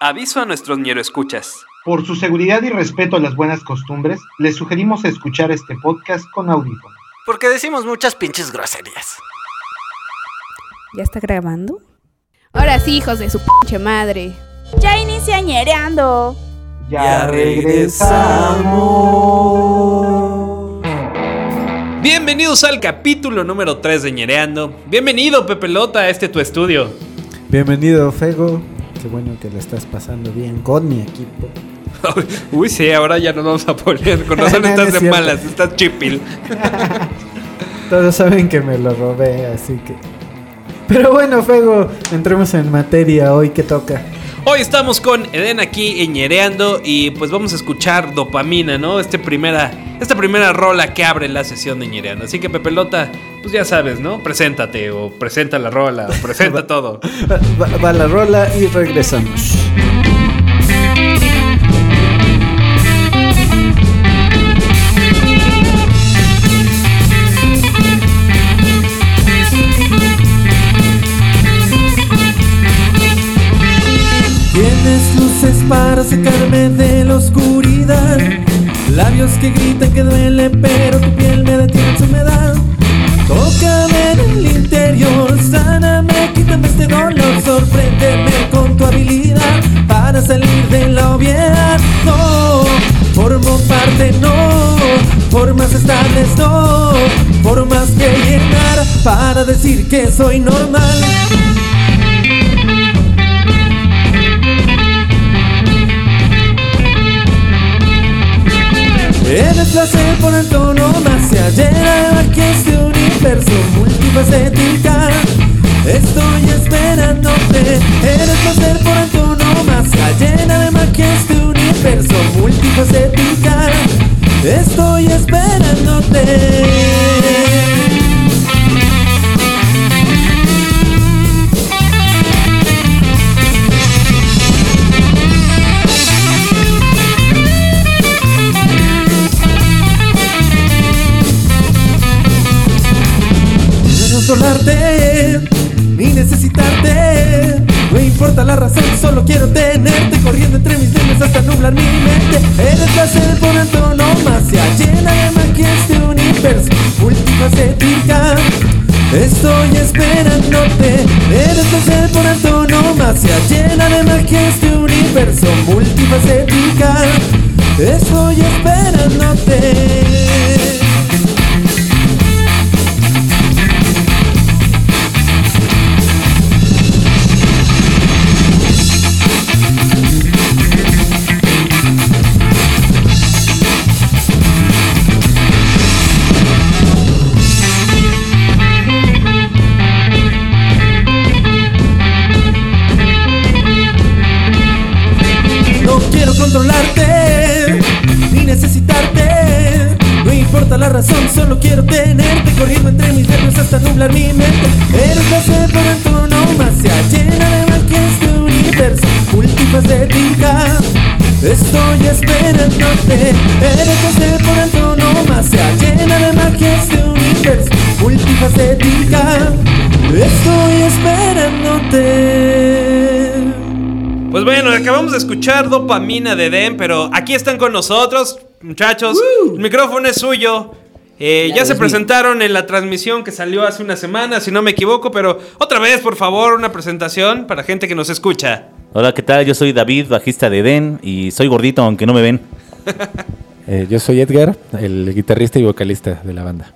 Aviso a nuestros escuchas. Por su seguridad y respeto a las buenas costumbres, les sugerimos escuchar este podcast con audífonos. Porque decimos muchas pinches groserías. ¿Ya está grabando? Ahora sí, hijos de su pinche madre. Ya inicia ñereando. Ya regresamos. Bienvenidos al capítulo número 3 de Ñereando. Bienvenido, Pepelota, a este tu estudio. Bienvenido, Fego. Qué bueno que lo estás pasando bien con mi equipo. Uy, sí, ahora ya nos vamos a poner. Con razón No, no estás es de malas, estás chipil. Todos saben que me lo robé, así que. Pero bueno, Fego, entremos en materia hoy que toca. Hoy estamos con Eden aquí Ñereando y pues vamos a escuchar Dopamina, ¿no? Este primera, esta primera rola que abre la sesión de Ñereando. Así que Pepelota, pues ya sabes, ¿no? Preséntate o presenta la rola o presenta todo. Va, va la rola y regresamos. Sacarme de la oscuridad. Labios que gritan que duele, pero tu piel me detiene en humedad. Tócame en el interior, sáname, quítame este dolor, sorpréndeme con tu habilidad para salir de la obviedad. No, formo parte, no, formas estables, no, formas que llenar para decir que soy normal. Eres placer por antonomasia Llena de magia este universo multifacética Estoy esperándote. Eres placer por antonomasia Llena de magia este universo multifacética Estoy esperándote ni necesitarte. No importa la razón, solo quiero tenerte corriendo entre mis dedos hasta nublar mi mente. Eres placer por antonomasia, llena de magia este universo multifacética. Estoy esperándote, eres placer por antonomasia, llena de magia este universo multifacética. Estoy esperándote. La razón, solo quiero tenerte corriendo entre mis dedos hasta nublar mi mente. Eres por antonomasia, llena de magia este universo multifacética. Estoy esperándote. Eres por antonomasia, llena de magia este universo multifacética. Estoy esperándote. Pues bueno, acabamos de escuchar Dopamina de Den, pero aquí están con nosotros, muchachos. El micrófono es suyo. Eh, ya se presentaron en la transmisión que salió hace una semana, si no me equivoco, pero otra vez, por favor, una presentación para gente que nos escucha. Hola, ¿qué tal? Yo soy David, bajista de Den, y soy gordito, aunque no me ven. Eh, yo soy Edgar, el guitarrista y vocalista de la banda.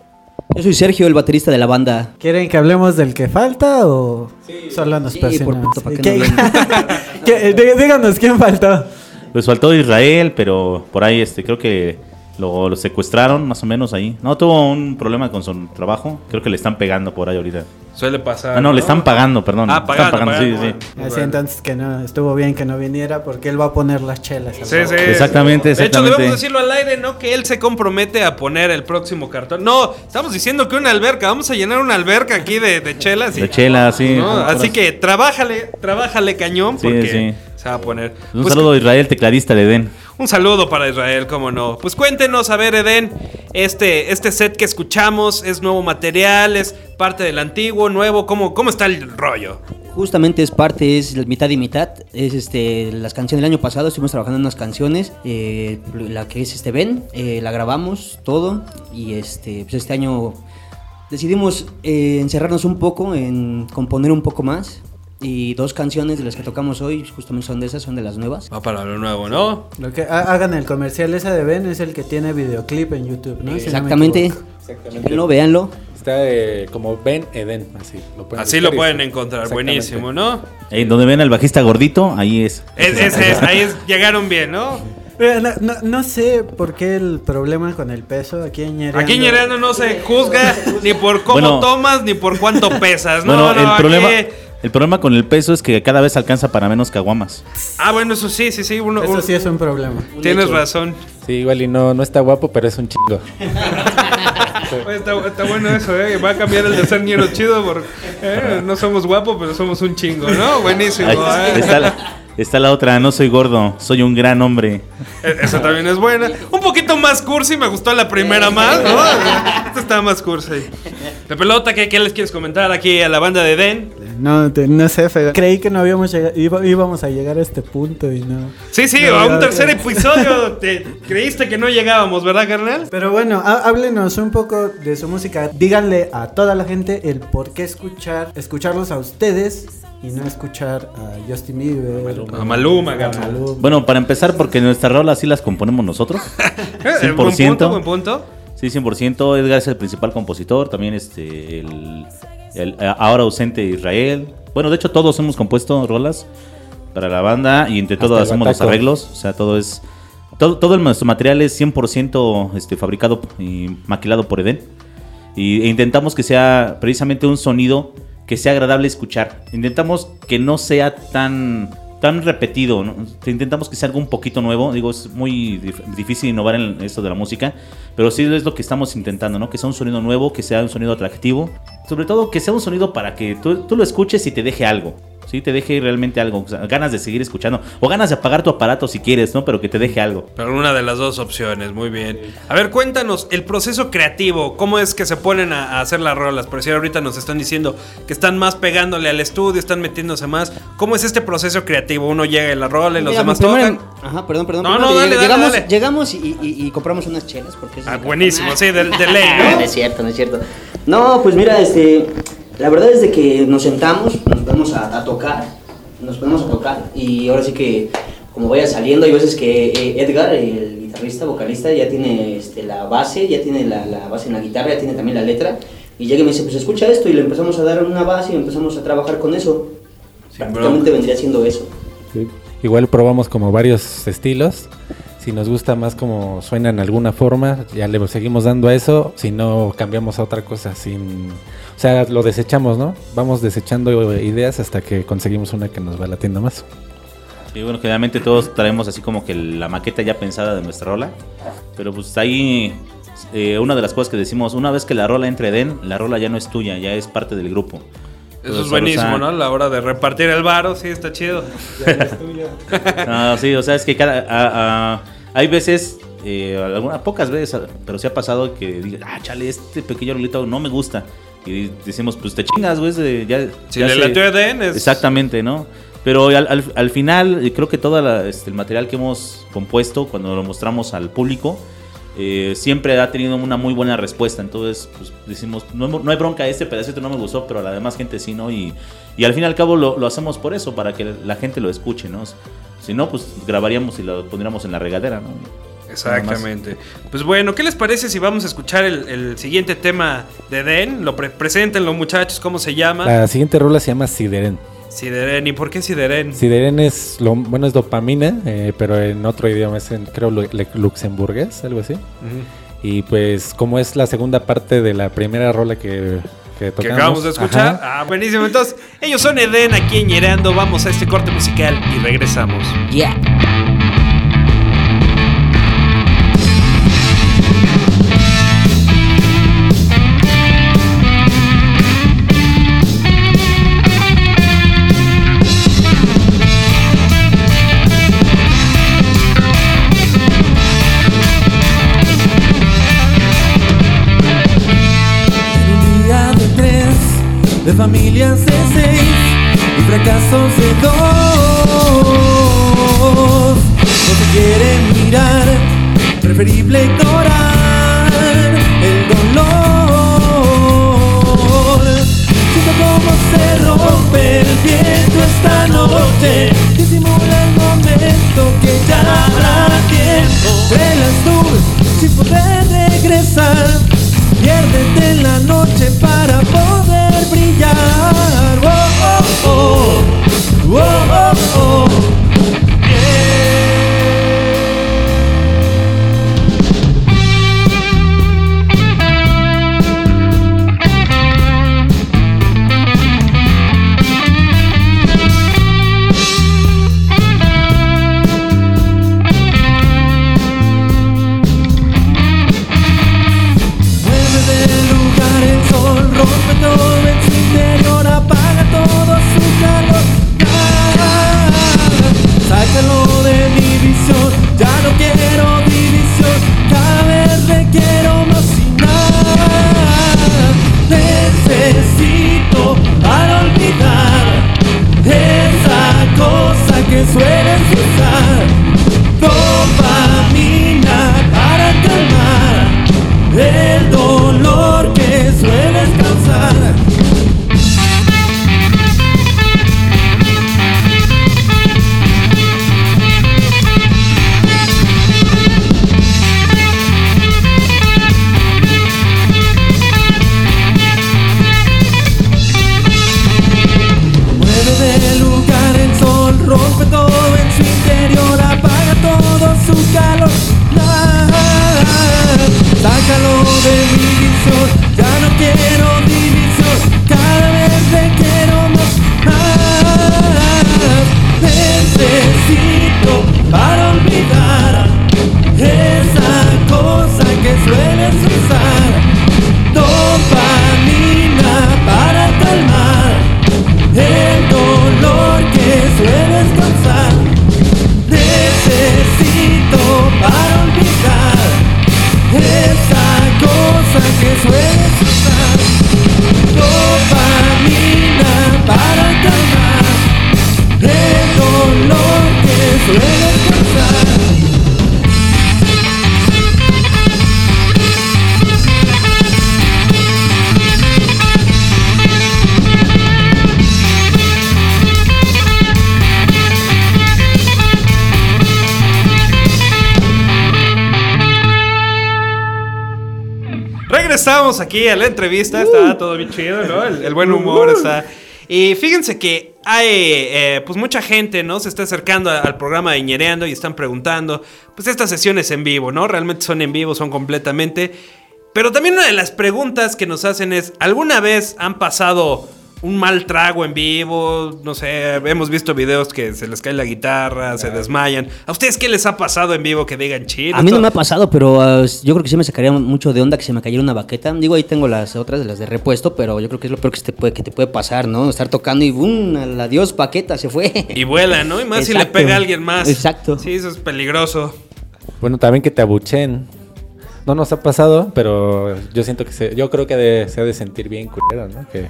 Yo soy Sergio, el baterista de la banda. ¿Quieren que hablemos del que falta o solo nos Sí, por presionamos? puto, ¿para qué ¿Qué- no ¿Qué- dí- Díganos quién faltó. Pues faltó Israel, pero por ahí este, creo que lo, lo secuestraron más o menos ahí. No, tuvo un problema con su trabajo. Creo que le están pegando por ahí ahorita. Suele pasar. Ah, no, le están pagando, perdón. Ah, Le pagando, están pagando. sí, sí. Así entonces que no, estuvo bien que no viniera porque él va a poner las chelas. Sí, sí. Exactamente, De hecho, exactamente. debemos decirlo al aire, ¿no? Que él se compromete a poner el próximo cartón. No, estamos diciendo que una alberca. Vamos a llenar una alberca aquí de, de chelas. y- De chela, sí. ¿no? Así que trabájale, trabájale cañón Sí, porque sí. se va a poner. Un Pues, saludo a Israel, tecladista de Den. Un saludo para Israel, cómo no. Pues cuéntenos, a ver, Eden, este, este set que escuchamos es nuevo material, es parte del antiguo, nuevo, ¿cómo, cómo está el rollo? Justamente es parte, es mitad y mitad. Es este las canciones del año pasado, estuvimos trabajando en unas canciones. eh, la que es este Ben, eh, la grabamos todo. Y este, pues este año decidimos eh, encerrarnos un poco en componer un poco más. Y dos canciones de las que tocamos hoy, justamente son de esas, son de las nuevas. Va para lo nuevo, ¿no? Lo que ha- hagan el comercial esa de Ben es el que tiene videoclip en YouTube, ¿no? Si no me Exactamente. equivoco. Exactamente. Véanlo, véanlo. Está eh, como Ben Eden, así lo pueden Así buscar lo y pueden encontrar, Exactamente. buenísimo, ¿no? En donde ven al bajista gordito, ahí es. Es, es- es- ahí es- llegaron bien, ¿no? Eh, No, no- no sé por qué el problema con el peso aquí en Ñereando. Aquí en Ñereando no se juzga ni por cómo Bueno. tomas ni por cuánto pesas, ¿no? bueno, no, el aquí- problema, el problema con el peso es que cada vez alcanza para menos caguamas. Ah, bueno, eso sí, sí, sí. Uno, Eso uno- sí es un problema. tienes razón. Sí, igual y no, no está guapo, pero es un chingo. Oye, está, está bueno eso, ¿eh? Va a cambiar el de ser ñero chido porque eh, no somos guapos, pero somos un chingo, ¿no? Buenísimo. Ahí ¿eh? está, la, está la otra, no soy gordo, soy un gran hombre. E- Esa también es buena. Un poquito más cursi, me gustó la primera más, ¿no? Esta está más cursi. De pelota, ¿qué, qué les quieres comentar aquí a la banda de Den? No, te- no sé, Fede. Creí que no habíamos llegado, iba- íbamos a llegar a este punto y no. Sí, sí, No, a un tercer episodio. Te creíste que no llegábamos, ¿verdad, carnal? Pero bueno, há- háblenos un poco de su música. Díganle a toda la gente el por qué escuchar, escucharlos a ustedes y no escuchar a Justin Bieber. A Maluma, a carnal. Maluma. Bueno, para empezar, porque nuestras rolas sí las componemos nosotros. Eh, Buen 100%. punto, buen punto. Sí, 100%. Edgar es el principal compositor. También este, el, el, eh, ahora ausente Israel. Bueno, de hecho, todos hemos compuesto rolas para la banda y entre todos hacemos los arreglos. O sea, todo es. Todo, todo nuestro material es 100% este, fabricado y maquilado por Eden. Y, e intentamos que sea precisamente un sonido que sea agradable escuchar. Intentamos que no sea tan, tan repetido. ¿no? Intentamos que sea algo un poquito nuevo. Digo, es muy dif- difícil innovar en esto de la música. Pero sí es lo que estamos intentando, ¿no? Que sea un sonido nuevo, que sea un sonido atractivo. Sobre todo que sea un sonido para que tú, tú lo escuches y te deje algo. Sí, te deje realmente algo. o sea, ganas de seguir escuchando. O ganas de apagar tu aparato si quieres, ¿no? Pero que te deje algo. Pero una de las dos opciones, muy bien. A ver, cuéntanos el proceso creativo, cómo es que se ponen a, a hacer las rolas. Por si ahorita nos están diciendo que están más pegándole al estudio, están metiéndose más. ¿Cómo es este proceso creativo? Uno llega en la rola y los Mira, demás tocan. Ajá, perdón, perdón. No, Primero no, dale, lleg- dale, llegamos, dale. llegamos y, y- y compramos unas chelas porque es Ah, buenísimo, sí, de, de ley, ¿no? no es cierto, no es cierto. No, pues mira, este, la verdad es de que nos sentamos, nos ponemos a, a tocar, nos ponemos a tocar y ahora sí que como vaya saliendo, hay veces que eh, Edgar, el guitarrista, vocalista, ya tiene este, la base, ya tiene la, la base en la guitarra, ya tiene también la letra y llega y me dice, pues escucha esto y le empezamos a dar una base y empezamos a trabajar con eso. Prácticamente vendría siendo eso. Sí. Igual probamos como varios estilos. Si nos gusta más como suena en alguna forma, ya le seguimos dando a eso. Si no, cambiamos a otra cosa. Sin, o sea, lo desechamos, ¿no? Vamos desechando ideas hasta que conseguimos una que nos va latiendo más. Sí, bueno, generalmente todos traemos así como que la maqueta ya pensada de nuestra rola. Pero pues ahí eh, una de las cosas que decimos, una vez que la rola entre Den, la rola ya no es tuya, ya es parte del grupo. Eso Entonces, es buenísimo, o sea, ¿no? A la hora de repartir el varo, sí, está chido. No, sí, o sea, es que cada. a- a- hay veces, eh, algunas pocas veces, pero sí ha pasado que digan, ah, chale, este pequeño rolito no me gusta. Y decimos, pues te chingas, güey. Ya, Si ya le se- latió a Eden, es- Exactamente, ¿no? Pero al, al- al final, creo que todo este, el material que hemos compuesto, cuando lo mostramos al público, eh, siempre ha tenido una muy buena respuesta. Entonces, pues decimos, no, no hay bronca, este pedacito no me gustó, pero a la demás gente sí, ¿no? Y, y al fin y al cabo lo, lo hacemos por eso, para que la gente lo escuche, ¿no? Si no, pues grabaríamos y lo pondríamos en la regadera, ¿no? Exactamente. Pues bueno, ¿qué les parece si vamos a escuchar el, el siguiente tema de Den? Lo pre preséntenlo, muchachos, ¿cómo se llama? La siguiente rola se llama Sideren. Sideren. ¿Y por qué Sideren? Sideren es, lo, bueno, es dopamina, eh, pero en otro idioma es, en, creo, luxemburgués, algo así. Y pues como es la segunda parte de la primera rola que, que acabamos de escuchar. ajá, Ah, buenísimo. Entonces, ellos son Eden aquí en Ñereando. Vamos a este corte musical y regresamos. Yeah. Familias de seis y fracasos de dos. No se quiere mirar, preferible ignorar el dolor. Siento cómo se rompe el viento esta noche. Disimula el momento que ya habrá tiempo. De las nubes sin poder Regresamos aquí a la entrevista. Está todo bien chido, ¿no? El, el buen humor está. Y fíjense que hay eh, pues mucha gente, ¿no? Se está acercando a- al programa de Ñereando y están preguntando, pues estas sesiones en vivo, ¿no? Realmente son en vivo, son completamente. Pero también una de las preguntas que nos hacen es, ¿alguna vez han pasado un mal trago en vivo? No sé, hemos visto videos que se les cae la guitarra, se desmayan. ¿A ustedes qué les ha pasado en vivo que digan chido? A mí no me ha pasado, pero uh, yo creo que sí me sacaría mucho de onda que se me cayera una baqueta. Digo, ahí tengo las otras, las de repuesto, pero yo creo que es lo peor que te puede, que te puede pasar, ¿no? Estar tocando y ¡bum! Adiós, baqueta, se fue. Y vuela, ¿no? Y más si le pega a alguien más. Exacto. Sí, eso es peligroso. Bueno, también que te abuchen. No nos ha pasado, pero yo siento que se, yo creo que de- se ha de sentir bien culero, ¿no? Que,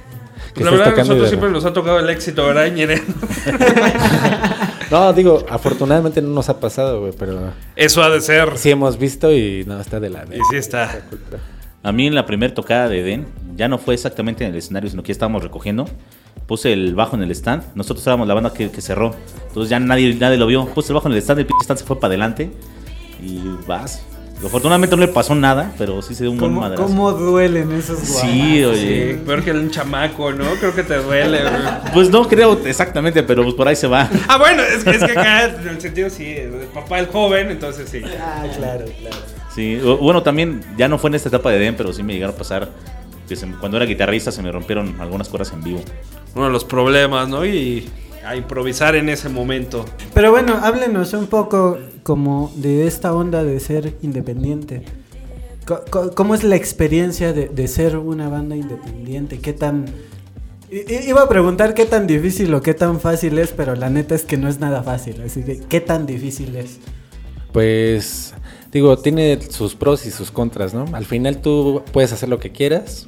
que la verdad, nosotros siempre nos ha tocado el éxito, ¿verdad, Ñere? No, digo, afortunadamente no nos ha pasado, güey, pero Eso ha de ser. sí hemos visto y no, está de la... Y sí está. A mí en la primera tocada de Eden, ya no fue exactamente en el escenario, sino que ya estábamos recogiendo. Puse el bajo en el stand. Nosotros éramos la banda que, que cerró. Entonces ya nadie, nadie lo vio. Puse el bajo en el stand, el pinche stand se fue para adelante. Y vas. Afortunadamente no le pasó nada, pero sí se dio un buen ¿Cómo, madrazo. cómo duelen esos Sí, guamazos? oye. Sí, peor que un chamaco, ¿no? Creo que te duele, güey. Pues no creo exactamente, pero pues por ahí se va. Ah, bueno, es, es que acá, en el sentido, sí, el papá el joven, entonces sí. Ah, claro, claro. Sí, bueno, también ya no fue en esta etapa de Den, pero sí me llegaron a pasar que se cuando era guitarrista se me rompieron algunas cuerdas en vivo. Uno de los problemas, ¿no? Y a improvisar en ese momento. Pero bueno, háblenos un poco como de esta onda de ser independiente. ¿Cómo es la experiencia de, de ser una banda independiente? ¿Qué tan... Iba a preguntar qué tan difícil o qué tan fácil es, pero la neta es que no es nada fácil. Así que, ¿qué tan difícil es? Pues digo, tiene sus pros y sus contras, ¿no? Al final tú puedes hacer lo que quieras,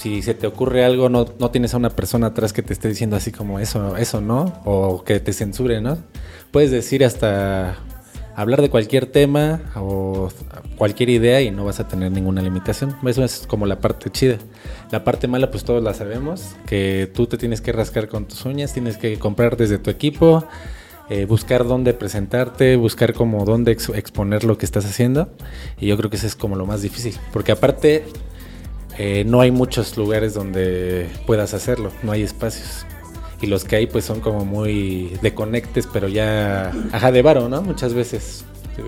si se te ocurre algo, no, no tienes a una persona atrás que te esté diciendo así como eso, eso no, o que te censure, ¿no? Puedes decir hasta hablar de cualquier tema o cualquier idea y no vas a tener ninguna limitación. Eso es como la parte chida. La parte mala, pues todos la sabemos, que tú te tienes que rascar con tus uñas, tienes que comprar desde tu equipo, eh, buscar dónde presentarte, buscar como dónde ex- exponer lo que estás haciendo. Y yo creo que eso es como lo más difícil, porque aparte eh, no hay muchos lugares donde puedas hacerlo, no hay espacios. Y los que hay pues son como muy de conectes, pero ya, ajá, de varo, ¿no? Muchas veces.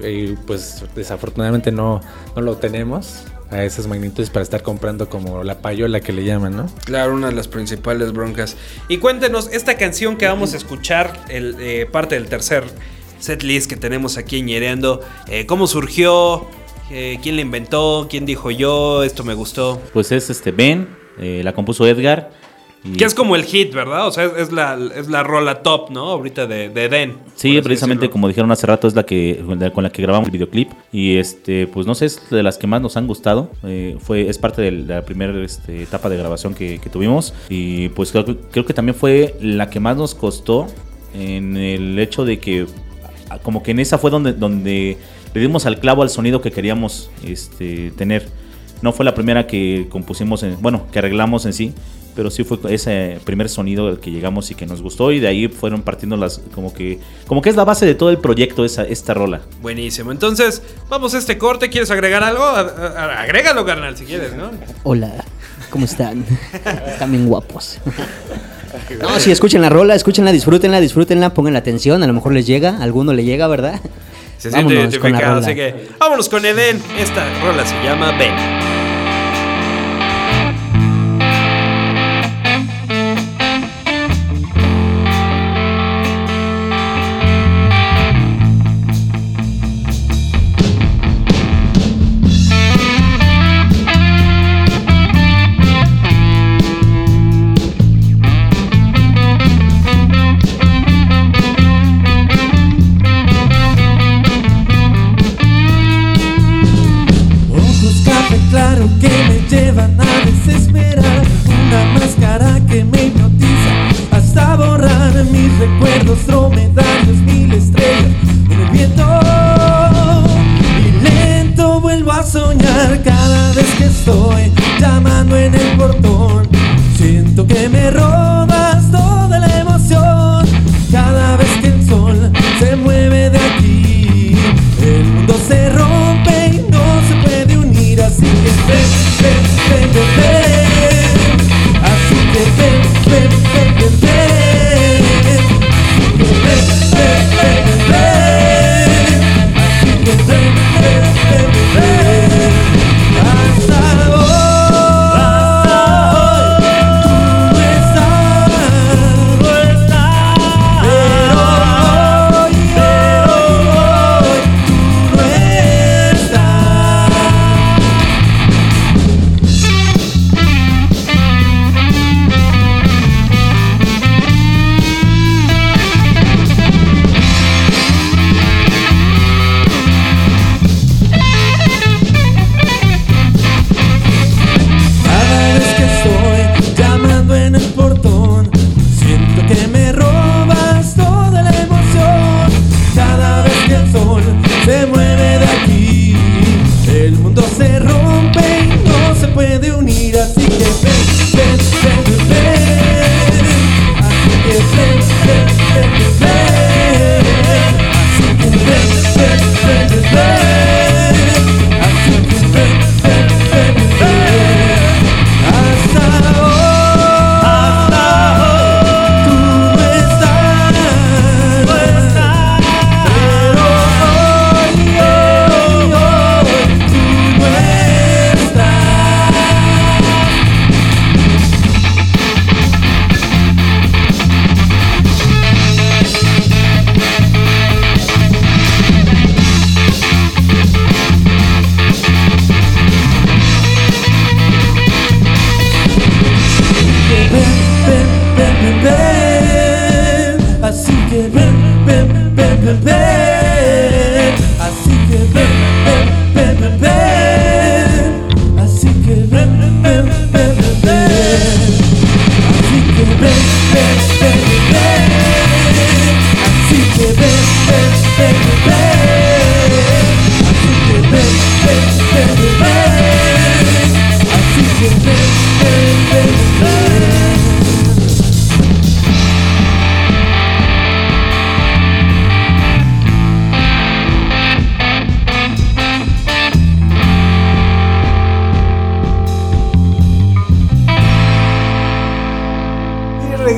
Y pues desafortunadamente no, no lo tenemos a esas magnitudes para estar comprando como la payola que le llaman, ¿no? Claro, una de las principales broncas. Y cuéntenos, esta canción que vamos a escuchar, el, eh, parte del tercer set list que tenemos aquí en Ñereando, eh, ¿cómo surgió? Eh, ¿Quién la inventó? ¿Quién dijo yo? Esto me gustó. Pues es este Ben, eh, la compuso Edgar. Y- Que es como el hit, ¿verdad? O sea, es, es la, es la rola top, ¿no? Ahorita de, de Den. Sí, precisamente decirlo. como dijeron hace rato es la que con la- que grabamos el videoclip y este pues no sé es de las que más nos han gustado eh, fue es parte de la primera este, etapa de grabación que, que tuvimos y pues creo, que- creo que también fue la que más nos costó en el hecho de que a- como que en esa fue donde donde le dimos al clavo al sonido que queríamos este, tener no fue la primera que compusimos en- bueno que arreglamos en sí pero sí fue ese primer sonido al que llegamos y que nos gustó y de ahí fueron partiendo las como que como que es la base de todo el proyecto esa esta rola. Buenísimo. Entonces, vamos a este corte. ¿Quieres agregar algo? A- a- agrégalo, carnal, si quieres, ¿no? Hola, ¿cómo están? Están bien guapos. No, sí, escuchen la rola, escúchenla, disfrútenla, disfrútenla, pongan la atención, a lo mejor les llega, a alguno le llega, ¿verdad? Se siente Vámonos con la identificado, rola. así que vámonos con Eden. Esta rola se llama Ben.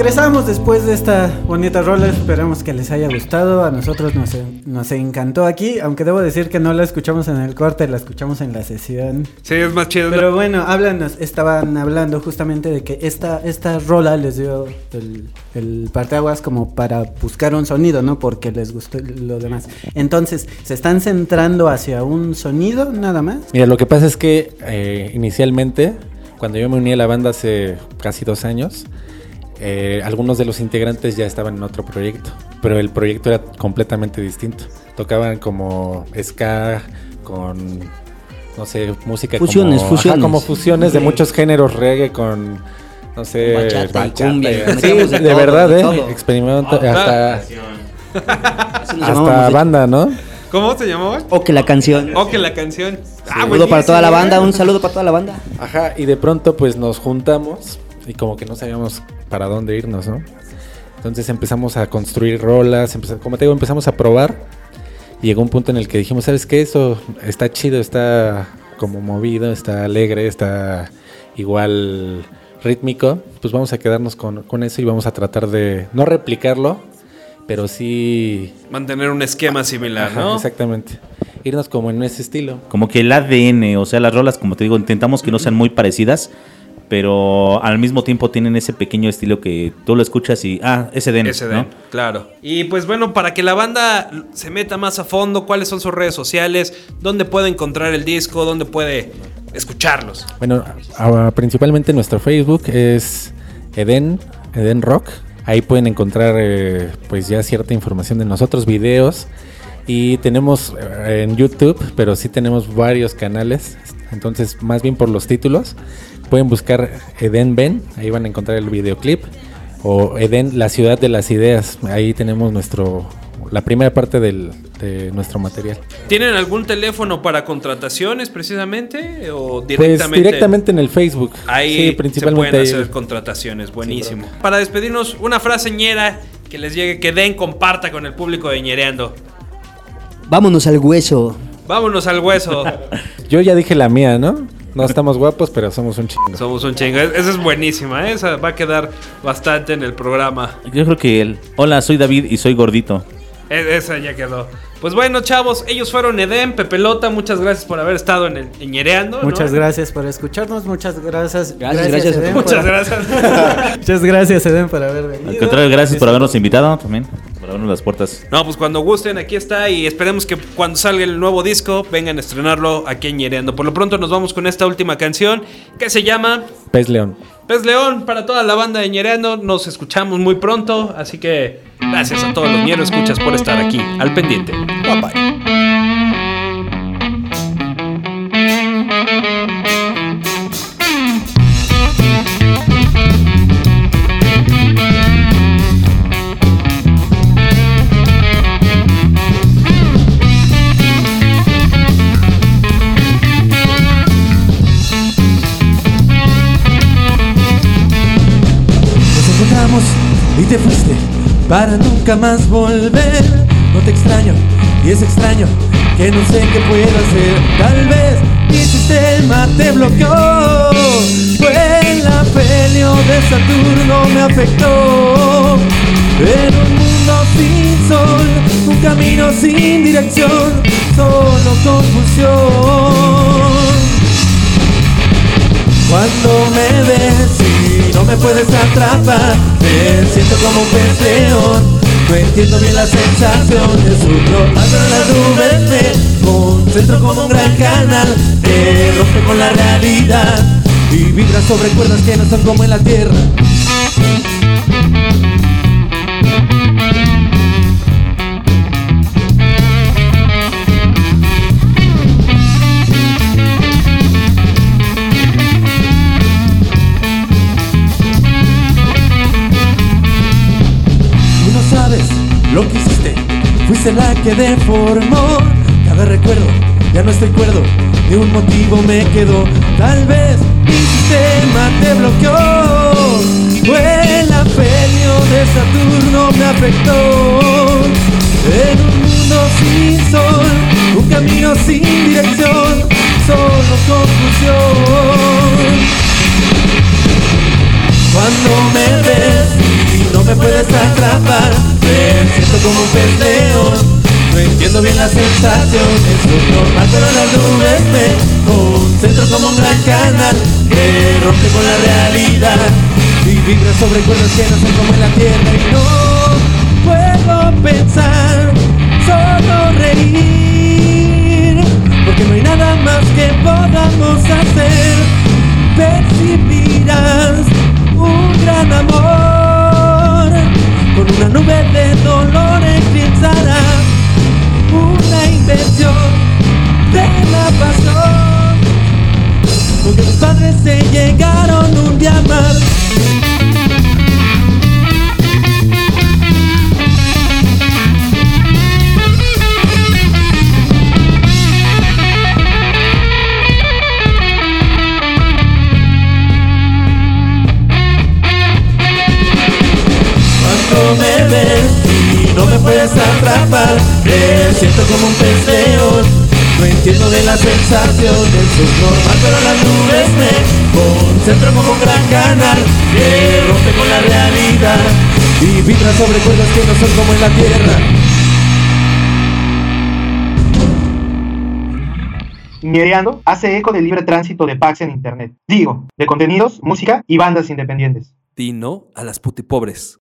Regresamos después de esta bonita rola. Esperamos que les haya gustado. A nosotros nos, nos encantó aquí. Aunque debo decir que no la escuchamos en el corte, la escuchamos en la sesión. Sí, es más chido. Pero bueno, háblanos. Estaban hablando justamente de que esta, esta rola les dio el, el parteaguas como para buscar un sonido, ¿no? Porque les gustó lo demás. Entonces, ¿se están centrando hacia un sonido nada más? Mira, lo que pasa es que eh, inicialmente, cuando yo me uní a la banda hace casi dos años, eh, algunos de los integrantes ya estaban en otro proyecto, pero el proyecto era completamente distinto. Tocaban como ska con, no sé, música Fusiones, como, ajá, fusiones. como fusiones de muchos géneros reggae con, no sé, Bachata cumbia, Sí, de de, todo, verdad, de ¿eh? Experimento, hasta, hasta banda, ¿no? ¿Cómo se llamaba? O que la canción. O que la canción. Ah, Un saludo para toda la banda, ¿eh? un saludo para toda la banda. Ajá, y de pronto pues nos juntamos y como que no sabíamos para dónde irnos, ¿no? Entonces empezamos a construir rolas, empeza- como te digo, empezamos a probar y llegó un punto en el que dijimos, ¿sabes qué? Eso está chido, está como movido, está alegre, está igual rítmico, pues vamos a quedarnos con, con eso y vamos a tratar de no replicarlo, pero sí... Mantener un esquema similar, Ajá, ¿no? Exactamente. Irnos como en ese estilo. Como que el ADN, o sea, las rolas, como te digo, intentamos que no sean muy parecidas, pero al mismo tiempo tienen ese pequeño estilo que tú lo escuchas y, ah, ese den, Ese ¿no? den, claro. Y pues bueno, para que la banda se meta más a fondo, ¿cuáles son sus redes sociales? ¿Dónde puede encontrar el disco? ¿Dónde puede escucharlos? Bueno, principalmente nuestro Facebook es Eden, Eden Rock. Ahí pueden encontrar eh, pues ya cierta información de nosotros, videos. Y tenemos eh, en YouTube, pero sí tenemos varios canales. Entonces, más bien por los títulos, pueden buscar Eden Ben, ahí van a encontrar el videoclip. O Eden, la ciudad de las ideas. Ahí tenemos nuestro la primera parte del, de nuestro material. ¿Tienen algún teléfono para contrataciones precisamente? ¿O Pues directamente? directamente en el Facebook. Ahí sí, se principalmente pueden ahí. hacer contrataciones, buenísimo. Para despedirnos, una frase ñera que les llegue, que den, comparta con el público de ñereando. Vámonos al hueso. Vámonos al hueso. Yo ya dije la mía, ¿no? No estamos guapos, pero somos un chingo. Somos un chingo. Esa es buenísima, ¿eh? esa va a quedar bastante en el programa. Yo creo que el, hola, soy David y soy gordito. E- Esa ya quedó. Pues bueno, chavos, ellos fueron Edén, Pepelota, muchas gracias por haber estado en el Ñereando, ¿no? Muchas gracias por escucharnos, muchas gracias. Gracias, gracias por- Muchas gracias. Muchas gracias, Eden, por haber venido. Al contrario, gracias por habernos invitado también, abrirnos las puertas. No, pues cuando gusten, aquí está y esperemos que cuando salga el nuevo disco vengan a estrenarlo aquí en Ñereando. Por lo pronto nos vamos con esta última canción que se llama Pez León. Pez León para toda la banda de Ñereando. Nos escuchamos muy pronto, así que gracias a todos los ñero escuchas por estar aquí al pendiente. Bye bye. Nunca más volver. No te extraño y es extraño que no sé qué puedo hacer. Tal vez mi sistema te bloqueó. Fue el apelio de Saturno me afectó. En un mundo sin sol, un camino sin dirección, solo confusión. Cuando me ves y no me puedes atrapar, me siento como un pez. No entiendo bien la sensación de su alto en las nubes me concentro como un gran canal que rompe con la realidad y vibra sobre cuerdas que no son como en la tierra. Fuiste la que deformó cada recuerdo. Ya no estoy cuerdo, ni un motivo me quedó. Tal vez mi sistema te bloqueó. Fue el apelio de Saturno me afectó. En un mundo sin sol, un camino sin dirección, solo confusión. Cuando me ves no me puedes atrapar. Me siento como un pez entiendo bien la sensación, es lo normal, pero las nubes me concentro como un gran canal que rompe con la realidad y vibra sobre cuerdas que no son como en la tierra y no puedo pensar, solo reír, porque no hay nada más que podamos hacer. Percibirás un gran amor con una nube de dolor eclipsará de la pasión. Porque los padres se llegaron un día a atrapar, me siento como un pez león. No entiendo de la sensación, eso es normal, pero las nubes me concentro como un gran canal que rompe con la realidad y vibra sobre cuerdas que no son como en la tierra. Ñereando hace eco del libre tránsito de packs en Internet. Digo, de contenidos, música y bandas independientes. Di no a las putipobres.